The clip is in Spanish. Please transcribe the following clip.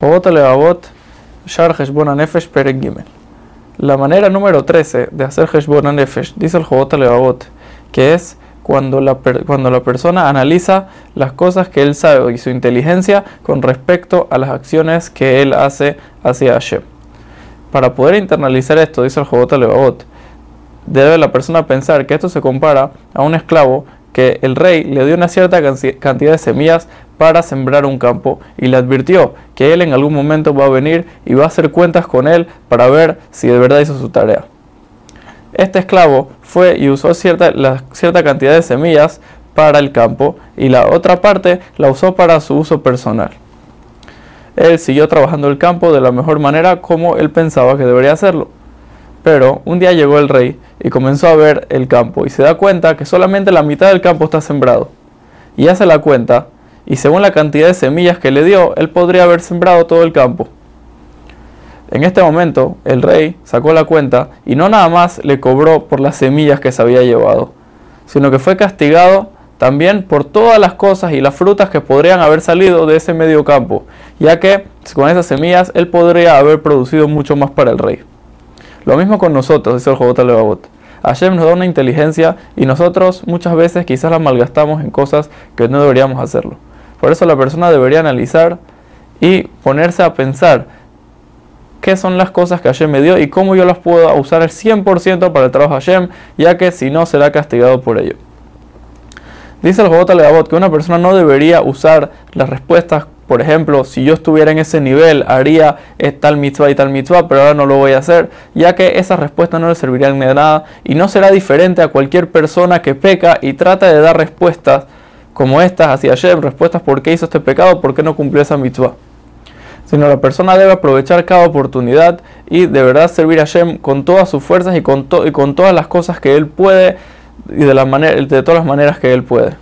Shar Nefesh. La manera número 13 de hacer Heshbon Nefesh, dice el Jobot Levavot, que es cuando la, cuando la persona analiza las cosas que él sabe y su inteligencia con respecto a las acciones que él hace hacia Hashem. Para poder internalizar esto, dice el Jobot Levavot, debe la persona pensar que esto se compara a un esclavo que el rey le dio una cierta cantidad de semillas para sembrar un campo y le advirtió que él en algún momento va a venir y va a hacer cuentas con él para ver si de verdad hizo su tarea. Este esclavo fue y usó cierta, cierta cantidad de semillas para el campo y la otra parte la usó para su uso personal. Él siguió trabajando el campo de la mejor manera como él pensaba que debería hacerlo. Pero un día llegó el rey y comenzó a ver el campo y se da cuenta que solamente la mitad del campo está sembrado. Y hace la cuenta y según la cantidad de semillas que le dio, él podría haber sembrado todo el campo. En este momento, el rey sacó la cuenta y no nada más le cobró por las semillas que se había llevado, sino que fue castigado también por todas las cosas y las frutas que podrían haber salido de ese medio campo, ya que con esas semillas él podría haber producido mucho más para el rey. Lo mismo con nosotros, dice el Jobot Levavot. Hashem nos da una inteligencia y nosotros muchas veces quizás la malgastamos en cosas que no deberíamos hacerlo. Por eso la persona debería analizar y ponerse a pensar qué son las cosas que Hashem me dio y cómo yo las puedo usar al 100% para el trabajo de Hashem, ya que si no será castigado por ello. Dice el Jobot Leabot que una persona no debería usar las respuestas, por ejemplo, si yo estuviera en ese nivel, haría tal mitzvah y tal mitzvah, pero ahora no lo voy a hacer, ya que esas respuestas no le servirían de nada y no será diferente a cualquier persona que peca y trata de dar respuestas como estas hacia Hashem, respuestas por qué hizo este pecado, por qué no cumplió esa mitzvah. Sino la persona debe aprovechar cada oportunidad y de verdad servir a Hashem con todas sus fuerzas y con, y con todas las cosas que él puede y de, de todas las maneras que él puede.